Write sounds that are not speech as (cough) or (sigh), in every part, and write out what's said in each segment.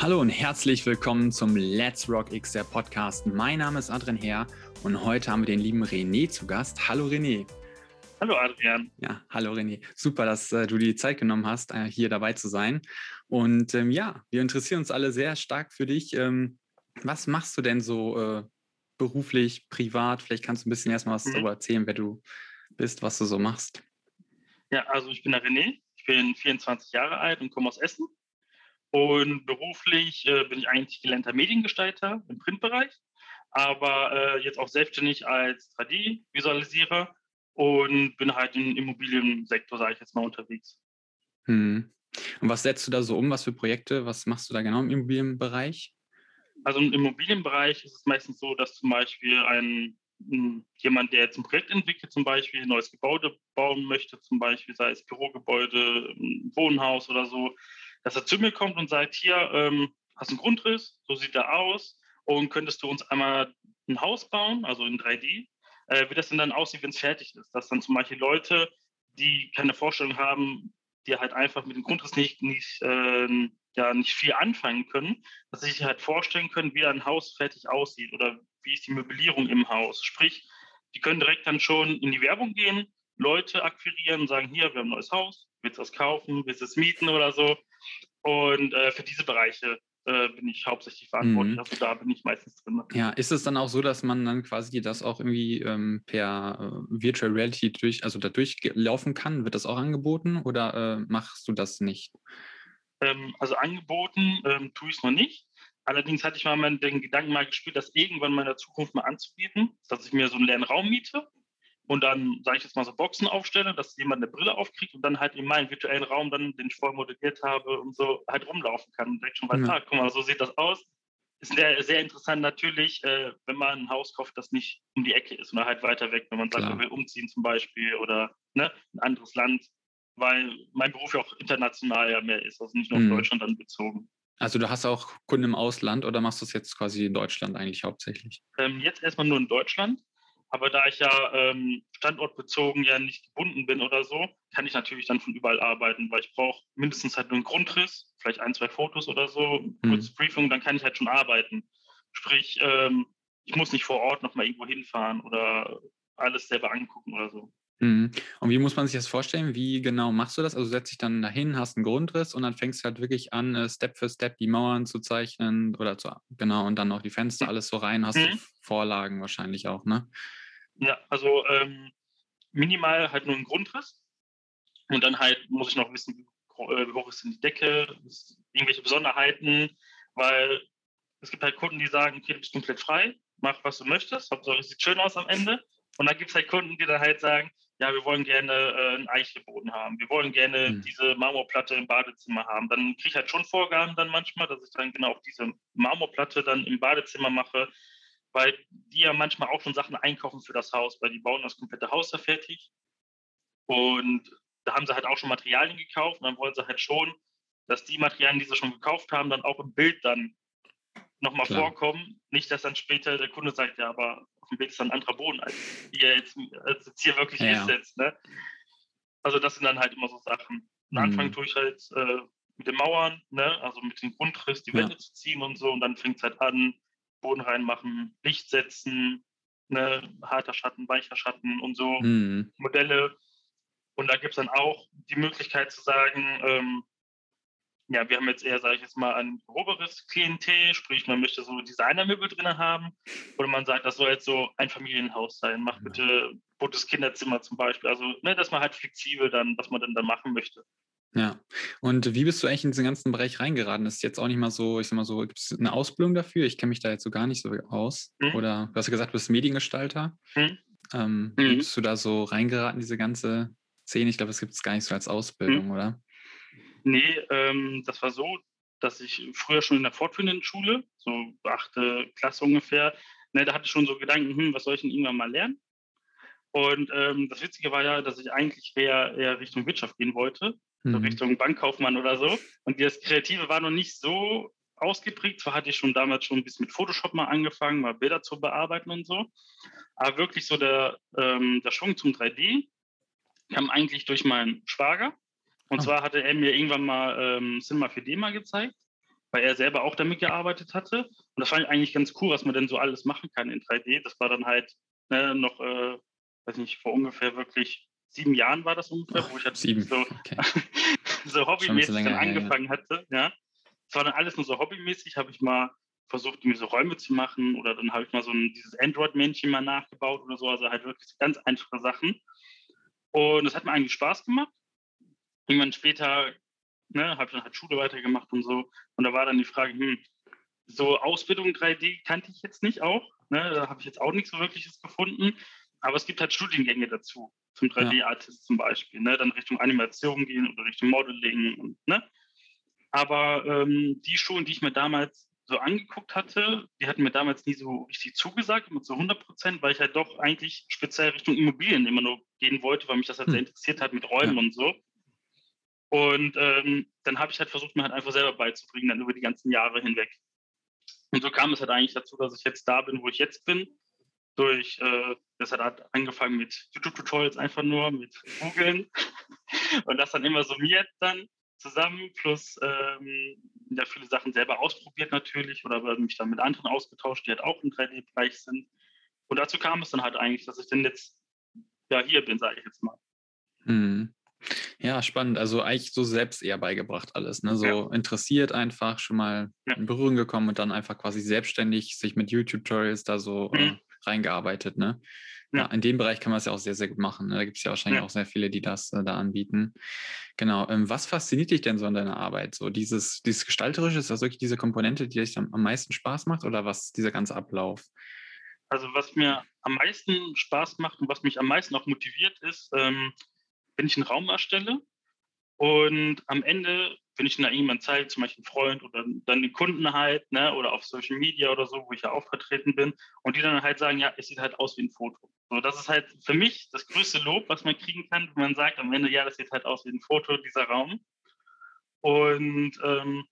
Hallo und herzlich willkommen zum Let's Rock X der Podcast. Mein Name ist Adrian Herr und heute haben wir den lieben René zu Gast. Hallo René. Hallo Adrian. Ja, hallo René. Super, dass äh, du die Zeit genommen hast, äh, hier dabei zu sein. Und ähm, ja, wir interessieren uns alle sehr stark für dich. Ähm, was machst du denn so äh, beruflich, privat? Vielleicht kannst du ein bisschen erstmal was mhm. darüber erzählen, wer du bist, was du so machst. Ja, also ich bin der René. Ich bin 24 Jahre alt und komme aus Essen. Und beruflich äh, bin ich eigentlich gelernter Mediengestalter im Printbereich, aber äh, jetzt auch selbstständig als 3D-Visualisierer und bin halt im Immobiliensektor, sage ich jetzt mal, unterwegs. Hm. Und was setzt du da so um? Was für Projekte? Was machst du da genau im Immobilienbereich? Also im Immobilienbereich ist es meistens so, dass zum Beispiel ein jemand, der jetzt ein Projekt entwickelt, zum Beispiel ein neues Gebäude bauen möchte, zum Beispiel sei es Bürogebäude, ein Wohnhaus oder so, dass er zu mir kommt und sagt, hier, ähm, hast einen Grundriss, so sieht er aus und könntest du uns einmal ein Haus bauen, also in 3D, äh, wie das denn dann aussieht, wenn es fertig ist. Dass dann zum Beispiel Leute, die keine Vorstellung haben, die halt einfach mit dem Grundriss nicht, nicht, äh, ja, nicht viel anfangen können, dass sie sich halt vorstellen können, wie ein Haus fertig aussieht oder wie ist die Möblierung im Haus. Sprich, die können direkt dann schon in die Werbung gehen, Leute akquirieren und sagen, hier, wir haben ein neues Haus, willst du das kaufen, willst du es mieten oder so. Und äh, für diese Bereiche äh, bin ich hauptsächlich verantwortlich. Mhm. Also da bin ich meistens drin. Ja, ist es dann auch so, dass man dann quasi das auch irgendwie ähm, per äh, Virtual Reality durch, also da durchlaufen kann? Wird das auch angeboten oder äh, machst du das nicht? Ähm, also angeboten ähm, tue ich es noch nicht. Allerdings hatte ich mal den Gedanken mal gespielt, das irgendwann mal in der Zukunft mal anzubieten, dass ich mir so einen leeren Raum miete und dann, sage ich jetzt mal, so Boxen aufstelle, dass jemand eine Brille aufkriegt und dann halt in meinem virtuellen Raum, dann, den ich vorher modelliert habe und so, halt rumlaufen kann und direkt schon weiß, ja. ah, guck mal, so sieht das aus. Ist sehr, sehr interessant natürlich, äh, wenn man ein Haus kauft, das nicht um die Ecke ist oder halt weiter weg, wenn man sagt, man will umziehen zum Beispiel oder ne, ein anderes Land, weil mein Beruf ja auch international ja mehr ist, also nicht nur auf mhm. Deutschland dann bezogen. Also du hast auch Kunden im Ausland oder machst du es jetzt quasi in Deutschland eigentlich hauptsächlich? Ähm, jetzt erstmal nur in Deutschland. Aber da ich ja ähm, standortbezogen ja nicht gebunden bin oder so, kann ich natürlich dann von überall arbeiten, weil ich brauche mindestens halt nur einen Grundriss, vielleicht ein, zwei Fotos oder so, mhm. kurzes Briefing, dann kann ich halt schon arbeiten. Sprich, ähm, ich muss nicht vor Ort nochmal irgendwo hinfahren oder alles selber angucken oder so. Mhm. Und wie muss man sich das vorstellen? Wie genau machst du das? Also setzt dich dann dahin, hast einen Grundriss und dann fängst du halt wirklich an, äh, Step für Step die Mauern zu zeichnen oder zu, genau, und dann auch die Fenster, alles so rein, hast mhm. du Vorlagen wahrscheinlich auch, ne? Ja, also ähm, minimal halt nur ein Grundriss und dann halt muss ich noch wissen, wie hoch ist denn die Decke, irgendwelche Besonderheiten, weil es gibt halt Kunden, die sagen, okay, du bist komplett frei, mach was du möchtest, Hauptsache es sieht schön aus am Ende. Und dann gibt es halt Kunden, die dann halt sagen, ja, wir wollen gerne äh, einen Eichelboden haben, wir wollen gerne mhm. diese Marmorplatte im Badezimmer haben. Dann kriege ich halt schon Vorgaben dann manchmal, dass ich dann genau auf diese Marmorplatte dann im Badezimmer mache, weil die ja manchmal auch schon Sachen einkaufen für das Haus, weil die bauen das komplette Haus da fertig. Und da haben sie halt auch schon Materialien gekauft und dann wollen sie halt schon, dass die Materialien, die sie schon gekauft haben, dann auch im Bild dann nochmal vorkommen. Nicht, dass dann später der Kunde sagt, ja, aber Bild ist ein anderer Boden, als ihr jetzt, als jetzt hier wirklich ja. ist jetzt. Ne? Also das sind dann halt immer so Sachen. Am Anfang mhm. tue ich halt äh, mit den Mauern, ne? also mit dem Grundriss die Wände ja. zu ziehen und so und dann fängt es halt an, Boden reinmachen, Licht setzen, ne? harter Schatten, weicher Schatten und so mhm. Modelle. Und da gibt es dann auch die Möglichkeit zu sagen, ähm, ja, wir haben jetzt eher, sage ich jetzt mal, ein groberes Klientel, sprich, man möchte so Designermöbel drin haben. Oder man sagt, das soll jetzt so ein Familienhaus sein. Mach bitte buntes Kinderzimmer zum Beispiel. Also, ne, dass man halt flexibel dann, was man dann da machen möchte. Ja. Und wie bist du eigentlich in diesen ganzen Bereich reingeraten? Das ist jetzt auch nicht mal so, ich sag mal so, gibt es eine Ausbildung dafür? Ich kenne mich da jetzt so gar nicht so aus. Mhm. Oder du hast ja gesagt, du bist Mediengestalter. Mhm. Ähm, mhm. Bist du da so reingeraten, diese ganze Szene? Ich glaube, das gibt es gar nicht so als Ausbildung, mhm. oder? Nee, ähm, das war so, dass ich früher schon in der fortführenden Schule, so achte Klasse ungefähr, ne, da hatte ich schon so Gedanken, hm, was soll ich denn irgendwann mal lernen? Und ähm, das Witzige war ja, dass ich eigentlich eher, eher Richtung Wirtschaft gehen wollte, mhm. so Richtung Bankkaufmann oder so. Und das Kreative war noch nicht so ausgeprägt. Zwar hatte ich schon damals schon ein bisschen mit Photoshop mal angefangen, mal Bilder zu bearbeiten und so. Aber wirklich so der, ähm, der Schwung zum 3D kam eigentlich durch meinen Schwager. Und oh. zwar hatte er mir irgendwann mal ähm, Cinema 4D mal gezeigt. weil er selber auch damit gearbeitet hatte. Und das fand ich eigentlich ganz cool, was man denn so alles machen kann in 3D. Das war dann halt ne, noch, äh, weiß nicht, vor ungefähr wirklich sieben Jahren war das ungefähr, oh, wo ich halt sieben. so, okay. (laughs) so hobbymäßig dann angefangen ja, ja. hatte. Ja. Es war dann alles nur so hobbymäßig, habe ich mal versucht, mir so Räume zu machen oder dann habe ich mal so ein, dieses Android-Männchen mal nachgebaut oder so, also halt wirklich ganz einfache Sachen. Und das hat mir eigentlich Spaß gemacht. Irgendwann später ne, habe ich dann halt Schule weitergemacht und so. Und da war dann die Frage, hm, so Ausbildung 3D kannte ich jetzt nicht auch. Ne, da habe ich jetzt auch nichts so wirkliches gefunden. Aber es gibt halt Studiengänge dazu, zum 3D-Artist ja. zum Beispiel. Ne, dann Richtung Animation gehen oder Richtung Modeling. Und, ne? Aber ähm, die Schulen, die ich mir damals so angeguckt hatte, die hatten mir damals nie so richtig zugesagt, mit so 100 Prozent, weil ich halt doch eigentlich speziell Richtung Immobilien immer nur gehen wollte, weil mich das halt hm. sehr interessiert hat mit Räumen ja. und so. Und ähm, dann habe ich halt versucht, mir halt einfach selber beizubringen, dann über die ganzen Jahre hinweg. Und so kam es halt eigentlich dazu, dass ich jetzt da bin, wo ich jetzt bin. Durch, äh, das hat halt angefangen mit YouTube-Tutorials einfach nur, mit Googeln. (laughs) Und das dann immer summiert dann zusammen, plus ähm, ja, viele Sachen selber ausprobiert natürlich oder mich dann mit anderen ausgetauscht, die halt auch im 3D-Bereich sind. Und dazu kam es dann halt eigentlich, dass ich dann jetzt ja hier bin, sage ich jetzt mal. Mhm. Ja, spannend. Also eigentlich so selbst eher beigebracht alles, ne? So ja. interessiert einfach, schon mal ja. in Berührung gekommen und dann einfach quasi selbstständig sich mit YouTube-Tutorials da so mhm. äh, reingearbeitet, ne? Ja. ja. in dem Bereich kann man es ja auch sehr, sehr gut machen. Ne? Da gibt es ja wahrscheinlich auch sehr viele, die das äh, da anbieten. Genau. Ähm, was fasziniert dich denn so an deiner Arbeit? So dieses, dieses Gestalterische, ist das wirklich diese Komponente, die dich am, am meisten Spaß macht oder was dieser ganze Ablauf? Also was mir am meisten Spaß macht und was mich am meisten auch motiviert ist, ähm, wenn ich einen Raum erstelle und am Ende, wenn ich da irgendjemand zeige, zum Beispiel einen Freund oder dann den Kunden halt, ne, oder auf Social Media oder so, wo ich ja auch vertreten bin, und die dann halt sagen, ja, es sieht halt aus wie ein Foto. So, das ist halt für mich das größte Lob, was man kriegen kann, wenn man sagt am Ende, ja, das sieht halt aus wie ein Foto, dieser Raum. Und ähm,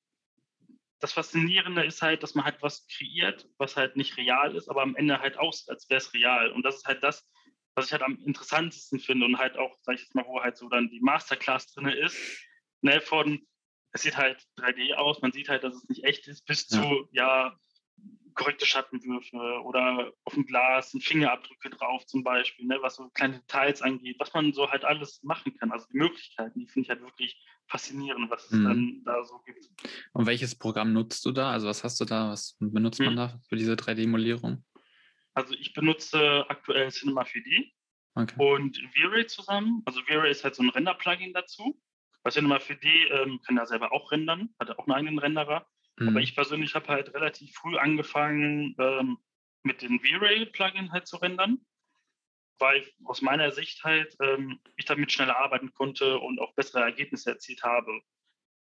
das Faszinierende ist halt, dass man halt was kreiert, was halt nicht real ist, aber am Ende halt aussieht, als wäre es real. Und das ist halt das, was ich halt am interessantesten finde und halt auch, sag ich jetzt mal, wo halt so dann die Masterclass drin ist, ne, von es sieht halt 3D aus, man sieht halt, dass es nicht echt ist, bis ja. zu, ja, korrekte Schattenwürfe oder auf dem Glas ein Fingerabdrücke drauf zum Beispiel, ne, was so kleine Details angeht, was man so halt alles machen kann. Also die Möglichkeiten, die finde ich halt wirklich faszinierend, was mhm. es dann da so gibt. Und welches Programm nutzt du da? Also was hast du da, was benutzt mhm. man da für diese 3D-Modellierung? Also ich benutze aktuell Cinema 4D okay. und V-Ray zusammen. Also V-Ray ist halt so ein Render-Plugin dazu. Bei Cinema 4D ähm, kann er selber auch rendern, hat auch einen eigenen Renderer. Mhm. Aber ich persönlich habe halt relativ früh angefangen, ähm, mit dem V-Ray-Plugin halt zu rendern, weil aus meiner Sicht halt ähm, ich damit schneller arbeiten konnte und auch bessere Ergebnisse erzielt habe.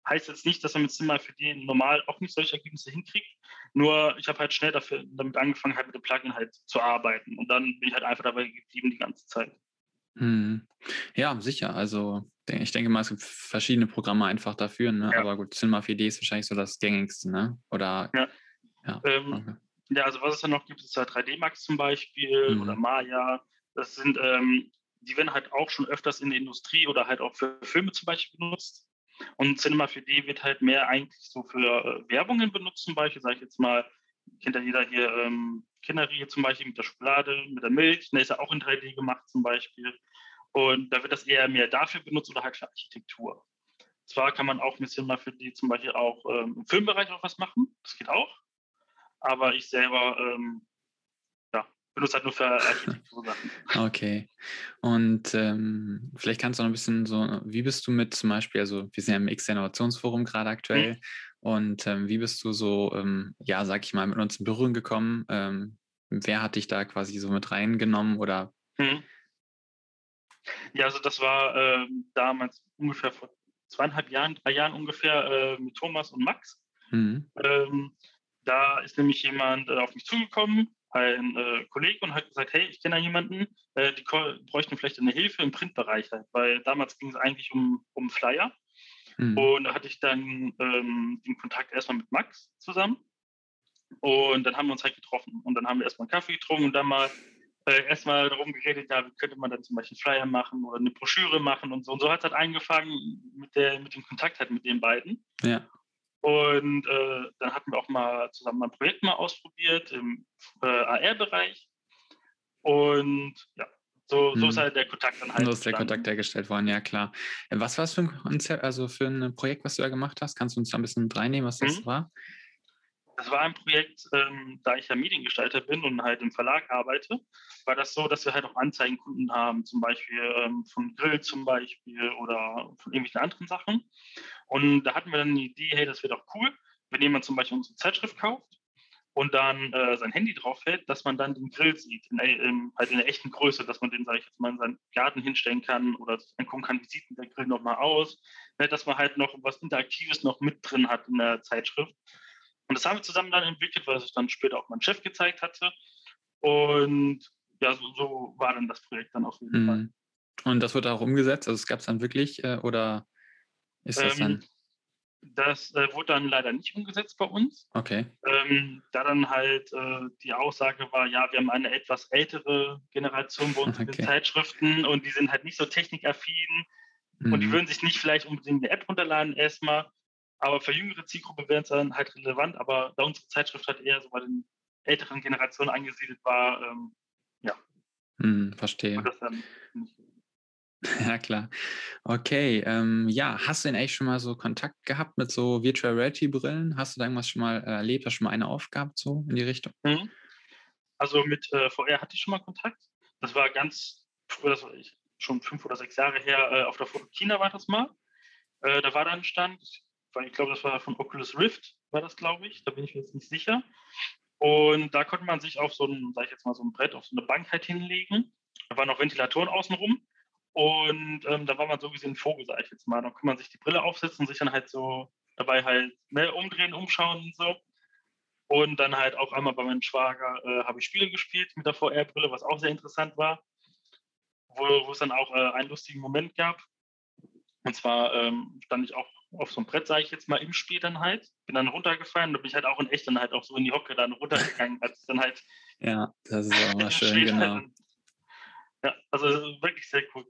Heißt jetzt nicht, dass man mit Cinema 4D normal auch nicht solche Ergebnisse hinkriegt, nur ich habe halt schnell dafür, damit angefangen, halt mit dem Plugin halt zu arbeiten. Und dann bin ich halt einfach dabei geblieben die ganze Zeit. Hm. Ja, sicher. Also ich denke mal, es gibt verschiedene Programme einfach dafür, ne? Ja. aber gut, Cinema 4D ist wahrscheinlich so das gängigste, ne? Oder ja. Ja, ähm, okay. ja also was es dann noch gibt, ist halt 3D Max zum Beispiel mhm. oder Maya. Das sind, ähm, die werden halt auch schon öfters in der Industrie oder halt auch für Filme zum Beispiel benutzt. Und Cinema 4D wird halt mehr eigentlich so für äh, Werbungen benutzt, zum Beispiel, sage ich jetzt mal, kennt ja jeder hier ähm, Kinderriegel zum Beispiel mit der Schokolade, mit der Milch, der ist ja auch in 3D gemacht zum Beispiel. Und da wird das eher mehr dafür benutzt oder halt für Architektur. Zwar kann man auch mit Cinema 4D zum Beispiel auch ähm, im Filmbereich auch was machen, das geht auch. Aber ich selber ähm, benutze halt nur für Architektursachen. (laughs) Okay. Und ähm, vielleicht kannst du noch ein bisschen so, wie bist du mit zum Beispiel, also wir sind ja im X-Innovationsforum gerade aktuell, mhm. und ähm, wie bist du so, ähm, ja, sag ich mal, mit uns in Berührung gekommen? Ähm, wer hat dich da quasi so mit reingenommen oder? Mhm. Ja, also das war äh, damals ungefähr vor zweieinhalb Jahren, drei Jahren ungefähr äh, mit Thomas und Max. Mhm. Ähm, da ist nämlich jemand äh, auf mich zugekommen, ein äh, Kollege und hat gesagt, hey, ich kenne da jemanden, äh, die bräuchten vielleicht eine Hilfe im Printbereich halt, weil damals ging es eigentlich um, um Flyer. Mhm. Und da hatte ich dann ähm, den Kontakt erstmal mit Max zusammen. Und dann haben wir uns halt getroffen. Und dann haben wir erstmal einen Kaffee getrunken und dann mal äh, erstmal darum geredet, ja, wie könnte man dann zum Beispiel Flyer machen oder eine Broschüre machen und so. Und so hat es halt angefangen mit, der, mit dem Kontakt halt mit den beiden. Ja. Und äh, dann hatten wir auch mal zusammen ein Projekt mal ausprobiert im äh, AR-Bereich. Und ja, so, so ist hm. halt der Kontakt dann halt. So ist der Kontakt hergestellt worden, ja klar. Was war es für ein Konzept, also für ein Projekt, was du da gemacht hast? Kannst du uns da ein bisschen reinnehmen, was das mhm. war? Das war ein Projekt, ähm, da ich ja Mediengestalter bin und halt im Verlag arbeite, war das so, dass wir halt auch Anzeigenkunden haben, zum Beispiel ähm, von Grill zum Beispiel oder von irgendwelchen anderen Sachen. Und da hatten wir dann die Idee, hey, das wäre doch cool, wenn jemand zum Beispiel unsere Zeitschrift kauft und dann äh, sein Handy drauf hält, dass man dann den Grill sieht, in, in, halt in der echten Größe, dass man den, sage ich jetzt mal, in seinen Garten hinstellen kann oder angucken kann, wie sieht denn der Grill nochmal aus, ne, dass man halt noch was Interaktives noch mit drin hat in der Zeitschrift. Und das haben wir zusammen dann entwickelt, weil es dann später auch mein Chef gezeigt hatte. Und ja, so, so war dann das Projekt dann auf jeden mhm. Fall. Und das wurde auch umgesetzt? Also es gab es dann wirklich äh, oder ist das ähm, dann? Das äh, wurde dann leider nicht umgesetzt bei uns. Okay. Ähm, da dann halt äh, die Aussage war, ja, wir haben eine etwas ältere Generation bei uns okay. in Zeitschriften und die sind halt nicht so technikaffin mhm. und die mhm. würden sich nicht vielleicht unbedingt eine App runterladen erstmal. Aber für jüngere Zielgruppe wäre es dann halt relevant. Aber da unsere Zeitschrift halt eher so bei den älteren Generationen angesiedelt war, ähm, ja. Mhm, verstehe. dann (laughs) Ja, klar. Okay, ähm, ja, hast du denn eigentlich schon mal so Kontakt gehabt mit so Virtual Reality Brillen? Hast du da irgendwas schon mal erlebt? Hast du schon mal eine Aufgabe so in die Richtung? Mhm. Also mit äh, VR hatte ich schon mal Kontakt. Das war ganz früher, das war ich, schon fünf oder sechs Jahre her, äh, auf der Fotokina war das mal. Äh, da war da ein Stand, ich glaube, das war von Oculus Rift, war das, glaube ich. Da bin ich mir jetzt nicht sicher. Und da konnte man sich auf so ein, sag ich jetzt mal, so ein Brett, auf so eine Bank halt hinlegen. Da waren noch Ventilatoren außenrum. Und ähm, da war man so gesehen ein Vogel, sag ich jetzt mal. Da kann man sich die Brille aufsetzen und sich dann halt so dabei halt ne, umdrehen, umschauen und so. Und dann halt auch einmal bei meinem Schwager äh, habe ich Spiele gespielt mit der VR-Brille, was auch sehr interessant war. Wo, wo es dann auch äh, einen lustigen Moment gab. Und zwar ähm, stand ich auch auf so einem Brett, sage ich jetzt mal, im Spiel dann halt. Bin dann runtergefallen und bin ich halt auch in echt dann halt auch so in die Hocke dann runtergegangen, als dann halt. (laughs) Ja, das ist auch mal (laughs) schön, genau. Halt ja, also wirklich sehr cool.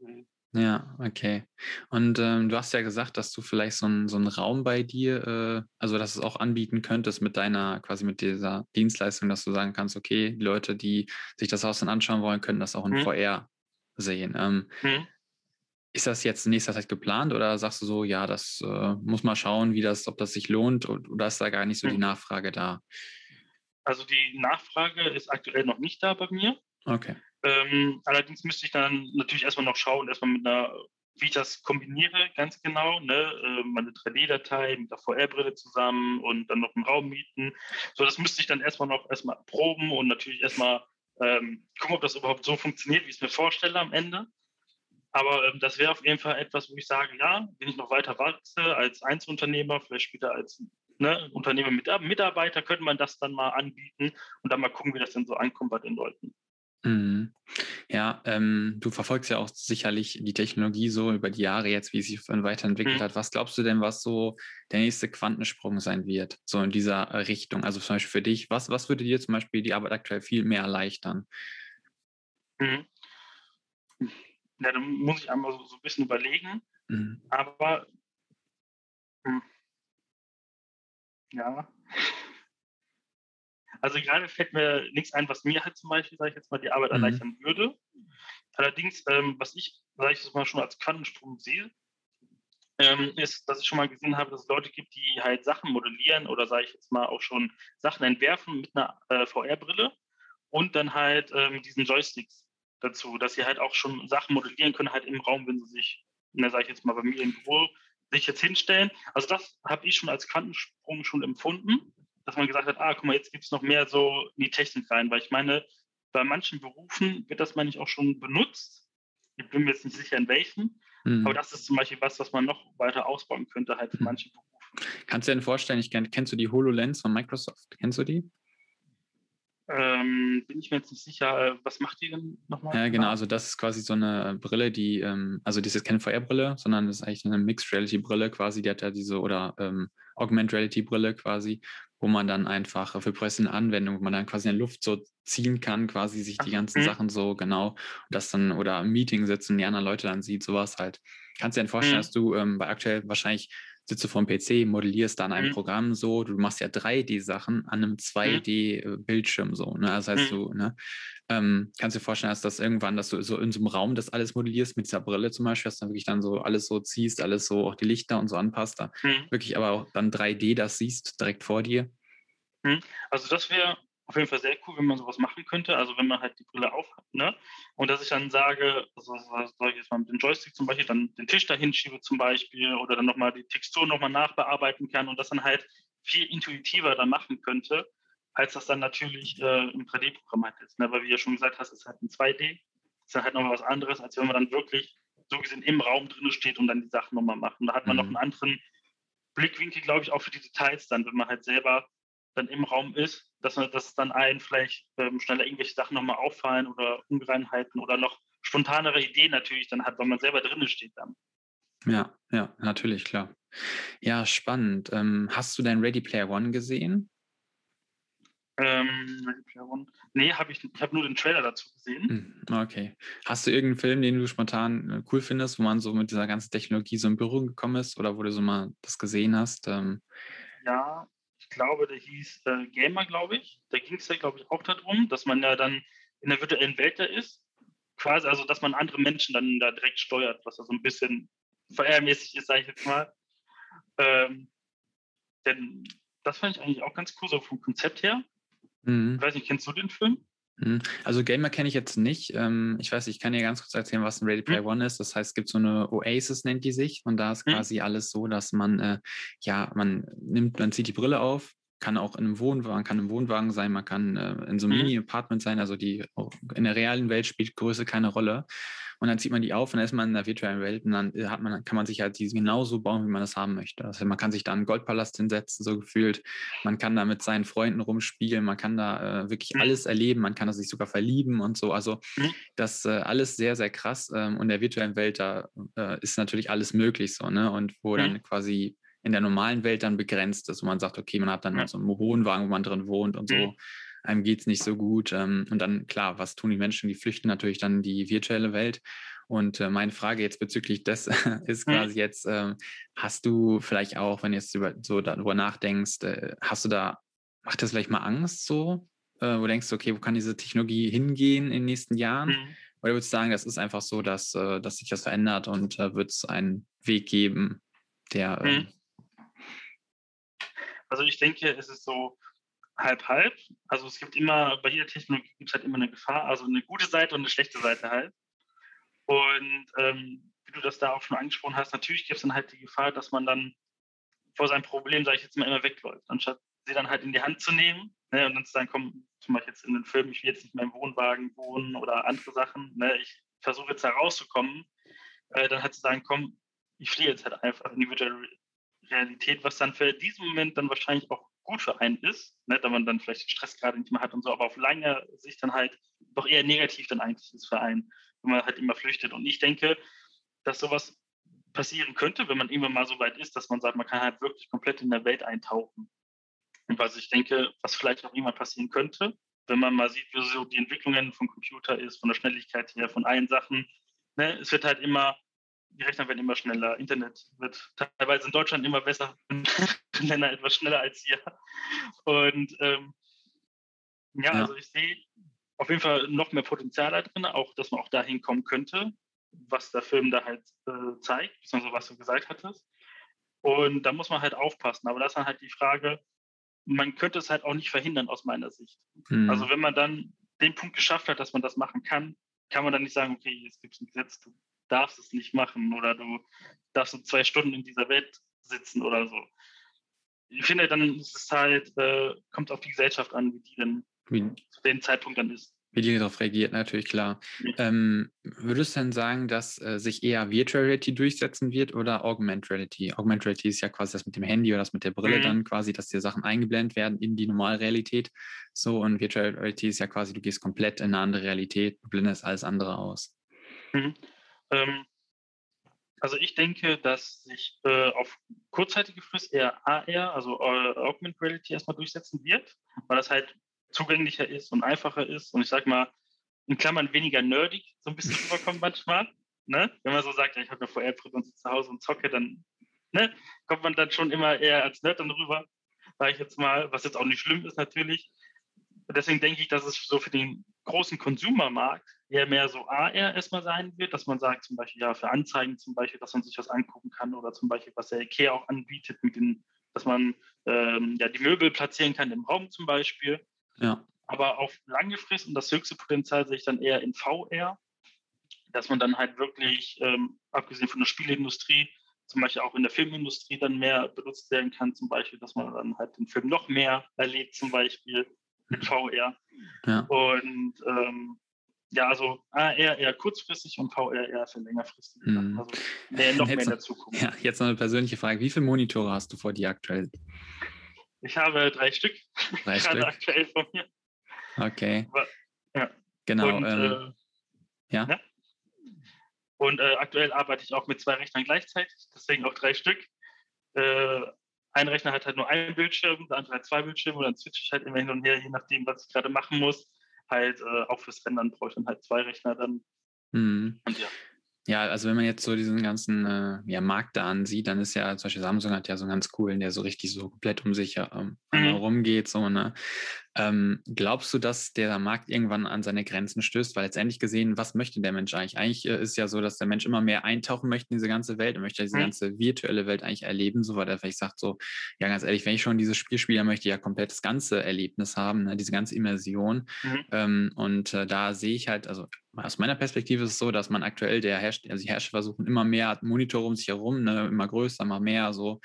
Ja, okay. Und ähm, du hast ja gesagt, dass du vielleicht so einen so Raum bei dir, äh, also dass du es auch anbieten könntest mit deiner, quasi mit dieser Dienstleistung, dass du sagen kannst, okay, die Leute, die sich das Haus dann anschauen wollen, können das auch in mhm. VR sehen. Ähm, mhm. Ist das jetzt in nächster Zeit geplant oder sagst du so, ja, das äh, muss man schauen, wie das, ob das sich lohnt oder ist da gar nicht so mhm. die Nachfrage da? Also die Nachfrage ist aktuell noch nicht da bei mir. Okay. Ähm, allerdings müsste ich dann natürlich erstmal noch schauen, erstmal mit einer, wie ich das kombiniere, ganz genau. Ne? Äh, meine 3D-Datei mit der VR-Brille zusammen und dann noch einen Raum mieten. So, das müsste ich dann erstmal noch erstmal proben und natürlich erstmal ähm, gucken, ob das überhaupt so funktioniert, wie ich es mir vorstelle am Ende. Aber ähm, das wäre auf jeden Fall etwas, wo ich sage, ja, wenn ich noch weiter wachse als Einzelunternehmer, vielleicht später als ne, Unternehmer mit Mitarbeiter, könnte man das dann mal anbieten und dann mal gucken, wie das denn so ankommt bei den Leuten. Mhm. Ja, ähm, du verfolgst ja auch sicherlich die Technologie so über die Jahre jetzt, wie sie sich weiterentwickelt mhm. hat. Was glaubst du denn, was so der nächste Quantensprung sein wird, so in dieser äh, Richtung? Also zum Beispiel für dich, was, was würde dir zum Beispiel die Arbeit aktuell viel mehr erleichtern? Mhm. Ja, da muss ich einmal so, so ein bisschen überlegen. Mhm. Aber hm. ja, also gerade fällt mir nichts ein, was mir halt zum Beispiel, sage ich jetzt mal, die Arbeit mhm. erleichtern würde. Allerdings, ähm, was ich, sage ich jetzt mal, schon als Quantensprung sehe, ähm, ist, dass ich schon mal gesehen habe, dass es Leute gibt, die halt Sachen modellieren oder, sage ich jetzt mal, auch schon Sachen entwerfen mit einer äh, VR-Brille und dann halt ähm, diesen Joysticks dazu, dass sie halt auch schon Sachen modellieren können, halt im Raum, wenn sie sich, na, sage ich jetzt mal, bei mir im Büro sich jetzt hinstellen. Also das habe ich schon als Quantensprung schon empfunden dass man gesagt hat, ah, guck mal, jetzt gibt es noch mehr so in die Technik rein, weil ich meine, bei manchen Berufen wird das, meine ich, auch schon benutzt. Ich bin mir jetzt nicht sicher, in welchen. Mhm. Aber das ist zum Beispiel was, was man noch weiter ausbauen könnte, halt für mhm. manche Berufe. Kannst du dir denn vorstellen, ich kenn, kennst du die HoloLens von Microsoft? Kennst du die? Ähm, bin ich mir jetzt nicht sicher, äh, was macht die denn nochmal? Ja, genau, also das ist quasi so eine Brille, die, ähm, also das ist keine VR-Brille, sondern das ist eigentlich eine Mixed Reality-Brille quasi, die hat ja diese, oder ähm, Augmented Reality-Brille quasi, wo man dann einfach für professionelle Anwendungen, wo man dann quasi in der Luft so ziehen kann, quasi sich die ganzen mhm. Sachen so genau, und das dann oder im Meeting sitzen, die anderen Leute dann sieht, sowas halt. Kannst du dir denn vorstellen, mhm. dass du ähm, bei aktuell wahrscheinlich sitzt du vor dem PC, modellierst dann ein mhm. Programm so, du machst ja 3D-Sachen an einem 2D-Bildschirm mhm. so. Ne? Das heißt, mhm. du ne, ähm, kannst dir vorstellen, dass das irgendwann, dass du so in so einem Raum das alles modellierst, mit dieser Brille zum Beispiel, dass du dann wirklich dann so alles so ziehst, alles so, auch die Lichter und so anpasst, da mhm. wirklich aber auch dann 3D das siehst, direkt vor dir. Mhm. Also das wäre auf jeden Fall sehr cool, wenn man sowas machen könnte. Also wenn man halt die Brille aufhat, ne? Und dass ich dann sage, also soll ich jetzt mal mit dem Joystick zum Beispiel dann den Tisch dahin schiebe zum Beispiel oder dann nochmal die Textur nochmal nachbearbeiten kann und das dann halt viel intuitiver dann machen könnte, als das dann natürlich äh, im 3D-Programm halt ist. Ne? Weil wie du ja schon gesagt hast, ist halt ein 2D. Ist dann halt nochmal was anderes, als wenn man dann wirklich so gesehen im Raum drin steht und dann die Sachen nochmal macht. Und da hat man mhm. noch einen anderen Blickwinkel, glaube ich, auch für die Details dann, wenn man halt selber dann im Raum ist, dass, man, dass dann einen vielleicht ähm, schneller irgendwelche Sachen nochmal auffallen oder Ungereinheiten oder noch spontanere Ideen natürlich dann hat, weil man selber drinnen steht dann. Ja, ja, natürlich, klar. Ja, spannend. Ähm, hast du dein Ready Player One gesehen? Ähm, Ready Player One? Nee, habe ich, ich habe nur den Trailer dazu gesehen. Hm, okay. Hast du irgendeinen Film, den du spontan äh, cool findest, wo man so mit dieser ganzen Technologie so in Berührung gekommen ist oder wo du so mal das gesehen hast? Ähm, ja, glaube, der hieß äh, Gamer, glaube ich. Da ging es ja, glaube ich, auch darum, dass man ja dann in der virtuellen Welt da ist. Quasi, also dass man andere Menschen dann da direkt steuert, was ja so ein bisschen VR-mäßig ist, sage ich jetzt mal. Ähm, denn das fand ich eigentlich auch ganz cool, so vom Konzept her. Mhm. Ich weiß nicht, kennst du den Film? Mhm. Also Gamer kenne ich jetzt nicht. Ähm, ich weiß, ich kann dir ganz kurz erzählen, was ein Ready Player mhm. One ist. Das heißt, es gibt so eine Oasis, nennt die sich. Und da ist mhm. quasi alles so, dass man, äh, ja, man nimmt, man zieht die Brille auf, kann auch in einem Wohnwagen, kann im Wohnwagen sein, man kann äh, in so einem Mini-Apartment sein. Also die in der realen Welt spielt Größe keine Rolle. Und dann zieht man die auf und dann ist man in der virtuellen Welt und dann äh, hat man, kann man sich halt die genauso bauen, wie man das haben möchte. Also man kann sich da einen Goldpalast hinsetzen, so gefühlt. Man kann da mit seinen Freunden rumspielen, man kann da äh, wirklich mhm. alles erleben, man kann da sich sogar verlieben und so. Also mhm. das äh, alles sehr, sehr krass. Ähm, und in der virtuellen Welt, da äh, ist natürlich alles möglich so, ne? Und wo mhm. dann quasi in der normalen Welt dann begrenzt ist, wo man sagt, okay, man hat dann so einen Wohnwagen, wo man drin wohnt und so. Mhm einem geht es nicht so gut. Ähm, und dann, klar, was tun die Menschen? Die flüchten natürlich dann in die virtuelle Welt. Und äh, meine Frage jetzt bezüglich des (laughs) ist mhm. quasi jetzt, äh, hast du vielleicht auch, wenn du jetzt über, so darüber nachdenkst, äh, hast du da, macht das vielleicht mal Angst so? Äh, wo denkst du, okay, wo kann diese Technologie hingehen in den nächsten Jahren? Mhm. Oder würdest du sagen, das ist einfach so, dass, dass sich das verändert und äh, wird es einen Weg geben, der. Mhm. Also ich denke, es ist so, halb halb. Also es gibt immer, bei jeder Technologie gibt es halt immer eine Gefahr, also eine gute Seite und eine schlechte Seite halt. Und ähm, wie du das da auch schon angesprochen hast, natürlich gibt es dann halt die Gefahr, dass man dann vor seinem Problem, sage ich jetzt mal, immer wegläuft, anstatt sie dann halt in die Hand zu nehmen ne, und dann zu sagen, komm, zum Beispiel jetzt in den Film, ich will jetzt nicht mehr im Wohnwagen wohnen oder andere Sachen, ne, ich versuche jetzt da rauszukommen, äh, dann halt zu sagen, komm, ich fliehe jetzt halt einfach in die virtuelle Realität, was dann für diesen Moment dann wahrscheinlich auch gut für einen ist, ne, da man dann vielleicht den Stress gerade nicht mehr hat und so, aber auf lange Sicht dann halt doch eher negativ dann eigentlich ist für einen, wenn man halt immer flüchtet. Und ich denke, dass sowas passieren könnte, wenn man irgendwann mal so weit ist, dass man sagt, man kann halt wirklich komplett in der Welt eintauchen. Und was ich denke, was vielleicht auch irgendwann passieren könnte, wenn man mal sieht, wie so die Entwicklungen vom Computer ist, von der Schnelligkeit her, von allen Sachen. Ne, es wird halt immer die Rechner werden immer schneller, Internet wird teilweise in Deutschland immer besser, (laughs) Länder etwas schneller als hier. Und ähm, ja, ja, also ich sehe auf jeden Fall noch mehr Potenzial da drin, auch dass man auch dahin kommen könnte, was der Film da halt äh, zeigt, beziehungsweise was du gesagt hattest. Und da muss man halt aufpassen. Aber das ist dann halt die Frage, man könnte es halt auch nicht verhindern aus meiner Sicht. Mhm. Also wenn man dann den Punkt geschafft hat, dass man das machen kann, kann man dann nicht sagen, okay, jetzt gibt es ein Gesetz, du darfst es nicht machen oder du darfst so zwei Stunden in dieser Welt sitzen oder so. Ich finde, dann ist es halt, äh, kommt auf die Gesellschaft an, wie die denn wie, zu dem Zeitpunkt dann ist. Wie die darauf reagiert, natürlich klar. Ja. Ähm, würdest du denn sagen, dass äh, sich eher Virtual Reality durchsetzen wird oder Augmented Reality? Augmented Reality ist ja quasi das mit dem Handy oder das mit der Brille mhm. dann quasi, dass dir Sachen eingeblendet werden in die normale Realität. So und Virtual Reality ist ja quasi, du gehst komplett in eine andere Realität, du blendest alles andere aus. Mhm. Ähm, also ich denke, dass sich äh, auf kurzzeitige Frist eher AR, also äh, Augmented Reality erstmal durchsetzen wird, weil das halt zugänglicher ist und einfacher ist und ich sag mal, in Klammern weniger nerdig so ein bisschen (laughs) rüberkommt manchmal. Ne? Wenn man so sagt, ja, ich habe eine VR-Brille und sitze zu Hause und zocke, dann ne, kommt man dann schon immer eher als Nerd dann rüber, sage ich jetzt mal, was jetzt auch nicht schlimm ist natürlich. Deswegen denke ich, dass es so für den großen Konsumermarkt eher mehr so AR erstmal sein wird, dass man sagt, zum Beispiel ja für Anzeigen zum Beispiel, dass man sich was angucken kann oder zum Beispiel, was der IKEA auch anbietet, mit den, dass man ähm, ja die Möbel platzieren kann im Raum zum Beispiel. Ja. Aber auf lange Frist und das höchste Potenzial sehe ich dann eher in VR, dass man dann halt wirklich, ähm, abgesehen von der Spielindustrie, zum Beispiel auch in der Filmindustrie dann mehr benutzt werden kann, zum Beispiel, dass man dann halt den Film noch mehr erlebt, zum Beispiel (laughs) VR. Ja. Und ähm, ja, also AR eher kurzfristig und VR eher für längerfristig. Mhm. Also mehr, noch jetzt, mehr in der Zukunft. Ja, jetzt noch eine persönliche Frage. Wie viele Monitore hast du vor dir aktuell? Ich habe drei Stück. Drei (laughs) Stück. aktuell von mir. Okay. Aber, ja. Genau. Und, ähm, äh, ja? ja? Und äh, aktuell arbeite ich auch mit zwei Rechnern gleichzeitig, deswegen auch drei Stück. Äh, ein Rechner hat halt nur einen Bildschirm, der andere hat zwei Bildschirme und dann switche ich halt immer hin und her, je nachdem, was ich gerade machen muss. Halt äh, auch fürs Rendern brauche ich dann halt zwei Rechner dann. Mhm. Und ja. Ja, also wenn man jetzt so diesen ganzen äh, ja, Markt da ansieht, dann ist ja zum Beispiel Samsung hat ja so einen ganz coolen, der so richtig so komplett um sich ähm, mhm. rumgeht. So, ne? Ähm, glaubst du, dass der Markt irgendwann an seine Grenzen stößt? Weil letztendlich gesehen, was möchte der Mensch eigentlich? Eigentlich äh, ist ja so, dass der Mensch immer mehr eintauchen möchte in diese ganze Welt und möchte diese mhm. ganze virtuelle Welt eigentlich erleben, so weil er vielleicht sagt so, ja ganz ehrlich, wenn ich schon dieses Spiel spiele, möchte ich ja komplett das ganze Erlebnis haben, ne? diese ganze Immersion. Mhm. Ähm, und äh, da sehe ich halt, also aus meiner Perspektive ist es so, dass man aktuell der Hersteller, also die Hersteller versuchen immer mehr Monitore um sich herum, ne, immer größer, immer mehr so.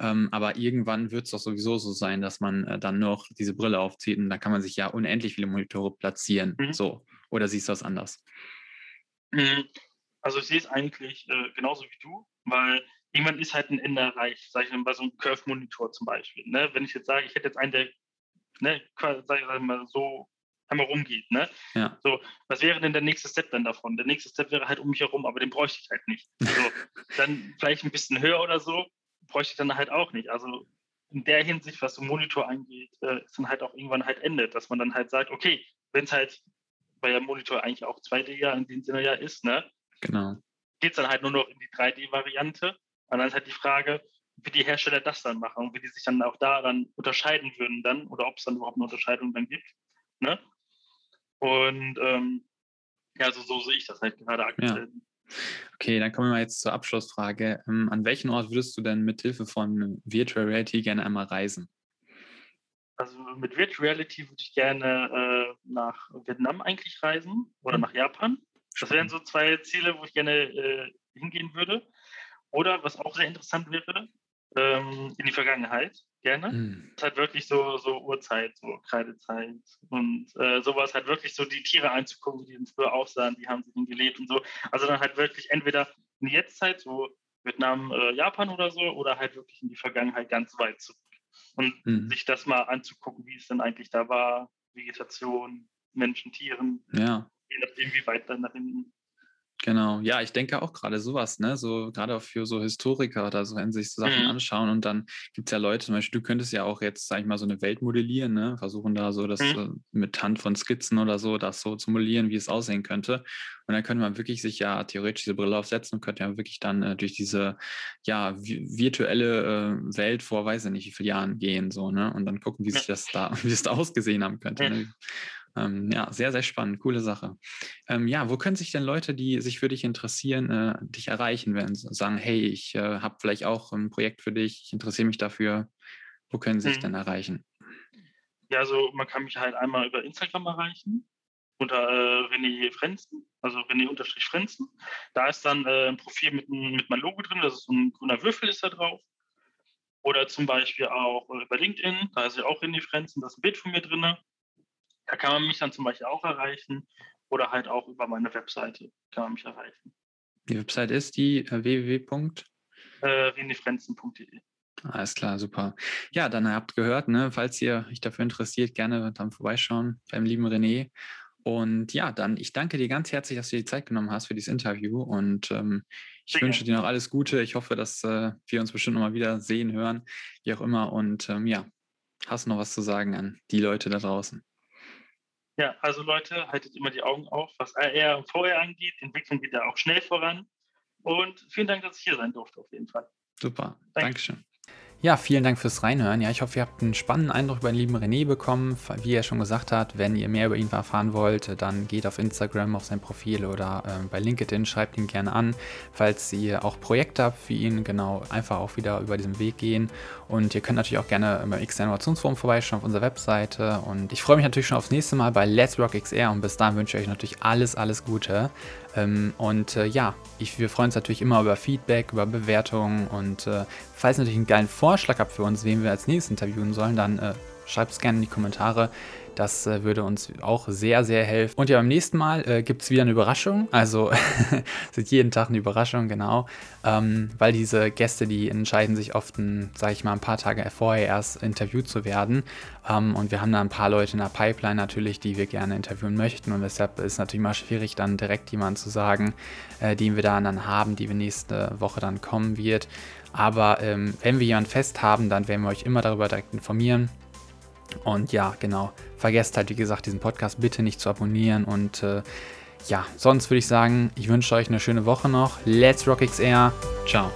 Ähm, aber irgendwann wird es doch sowieso so sein, dass man äh, dann noch diese Brille aufzieht und da kann man sich ja unendlich viele Monitore platzieren. Mhm. So. Oder siehst du das anders? Mhm. Also ich sehe es eigentlich äh, genauso wie du, weil irgendwann ist halt ein Ende erreicht, sage ich mal, bei so einem Curve-Monitor zum Beispiel. Ne? Wenn ich jetzt sage, ich hätte jetzt einen, der, ne, sag ich mal, so einmal rumgeht. Ne? Ja. So, was wäre denn der nächste Step dann davon? Der nächste Step wäre halt um mich herum, aber den bräuchte ich halt nicht. So, (laughs) dann vielleicht ein bisschen höher oder so, bräuchte ich dann halt auch nicht. Also in der Hinsicht, was so Monitor angeht, äh, ist dann halt auch irgendwann halt endet, dass man dann halt sagt, okay, wenn es halt, weil ja Monitor eigentlich auch 2D ja in dem Sinne ja ist, ne? Genau. Geht es dann halt nur noch in die 3D-Variante. Und dann ist halt die Frage, wie die Hersteller das dann machen und wie die sich dann auch da dann unterscheiden würden dann oder ob es dann überhaupt eine Unterscheidung dann gibt. Ne? Und ähm, ja, so, so sehe ich das halt gerade aktuell. Ja. Okay, dann kommen wir mal jetzt zur Abschlussfrage. Ähm, an welchen Ort würdest du denn mit Hilfe von Virtual Reality gerne einmal reisen? Also mit Virtual Reality würde ich gerne äh, nach Vietnam eigentlich reisen oder nach Japan. Das wären so zwei Ziele, wo ich gerne äh, hingehen würde. Oder was auch sehr interessant wäre, ähm, in die Vergangenheit gerne. Mhm. Es ist halt wirklich so, so Urzeit, so Kreidezeit und äh, sowas, halt wirklich so die Tiere einzugucken, wie die früher aussahen, wie haben sie denn gelebt und so. Also dann halt wirklich entweder in die Jetztzeit, so Vietnam, äh, Japan oder so, oder halt wirklich in die Vergangenheit ganz weit zurück. Und mhm. sich das mal anzugucken, wie es denn eigentlich da war, Vegetation, Menschen, Tieren, ja. je nachdem, wie weit dann nach hinten Genau, ja, ich denke auch gerade sowas, ne? So gerade auch für so Historiker oder so, wenn sie sich so Sachen mhm. anschauen und dann gibt es ja Leute, zum Beispiel, du könntest ja auch jetzt, sag ich mal, so eine Welt modellieren, ne? Versuchen da so das mhm. mit Hand von Skizzen oder so, das so zu modellieren, wie es aussehen könnte. Und dann könnte man wirklich sich ja theoretisch diese Brille aufsetzen und könnte ja wirklich dann äh, durch diese ja virtuelle äh, Welt vor weiß ich nicht wie vielen Jahren gehen, so, ne? Und dann gucken, wie sich das da, (laughs) wie es da ausgesehen haben könnte. Ne? Ähm, ja, sehr, sehr spannend, coole Sache. Ähm, ja, wo können sich denn Leute, die sich für dich interessieren, äh, dich erreichen, wenn sie sagen, hey, ich äh, habe vielleicht auch ein Projekt für dich, ich interessiere mich dafür. Wo können sie sich mhm. denn erreichen? Ja, also man kann mich halt einmal über Instagram erreichen, unter äh, René Frenzen, also René-Frenzen. Da ist dann äh, ein Profil mit, mit meinem Logo drin, das ist so ein grüner Würfel ist da drauf. Oder zum Beispiel auch äh, über LinkedIn, da ist ja auch René Frenzen, da ist ein Bild von mir drin. Da kann man mich dann zum Beispiel auch erreichen oder halt auch über meine Webseite kann man mich erreichen. Die Website ist die äh, www.renefrenzen.de. Alles klar, super. Ja, dann habt gehört, ne, falls ihr euch dafür interessiert, gerne dann vorbeischauen beim lieben René. Und ja, dann ich danke dir ganz herzlich, dass du dir die Zeit genommen hast für dieses Interview und ähm, ich Sehr wünsche dir noch alles Gute. Ich hoffe, dass äh, wir uns bestimmt noch mal wieder sehen, hören, wie auch immer. Und ähm, ja, hast du noch was zu sagen an die Leute da draußen? Ja, also Leute, haltet immer die Augen auf, was AR und VR angeht. Entwicklung geht ja auch schnell voran. Und vielen Dank, dass ich hier sein durfte, auf jeden Fall. Super, Danke. Dankeschön. Ja, vielen Dank fürs Reinhören. Ja, ich hoffe, ihr habt einen spannenden Eindruck über den lieben René bekommen. Wie er schon gesagt hat, wenn ihr mehr über ihn erfahren wollt, dann geht auf Instagram auf sein Profil oder äh, bei LinkedIn, schreibt ihn gerne an. Falls ihr auch Projekte habt für ihn, genau, einfach auch wieder über diesen Weg gehen. Und ihr könnt natürlich auch gerne beim X Innovationsforum vorbeischauen auf unserer Webseite. Und ich freue mich natürlich schon aufs nächste Mal bei Let's Rock XR. Und bis dahin wünsche ich euch natürlich alles, alles Gute. Ähm, und äh, ja, ich, wir freuen uns natürlich immer über Feedback, über Bewertungen. Und äh, falls ihr natürlich einen geilen Vorschlag habt für uns, wen wir als nächstes interviewen sollen, dann äh, schreibt es gerne in die Kommentare. Das äh, würde uns auch sehr, sehr helfen. Und ja, beim nächsten Mal äh, gibt es wieder eine Überraschung. Also (laughs) ist jeden Tag eine Überraschung, genau. Ähm, weil diese Gäste, die entscheiden sich oft, sage ich mal, ein paar Tage vorher erst interviewt zu werden. Ähm, und wir haben da ein paar Leute in der Pipeline natürlich, die wir gerne interviewen möchten. Und deshalb ist es natürlich mal schwierig, dann direkt jemanden zu sagen, äh, den wir da dann haben, die wir nächste Woche dann kommen wird. Aber ähm, wenn wir jemanden fest haben, dann werden wir euch immer darüber direkt informieren. Und ja, genau. Vergesst halt, wie gesagt, diesen Podcast bitte nicht zu abonnieren. Und äh, ja, sonst würde ich sagen, ich wünsche euch eine schöne Woche noch. Let's Rock XR. Ciao.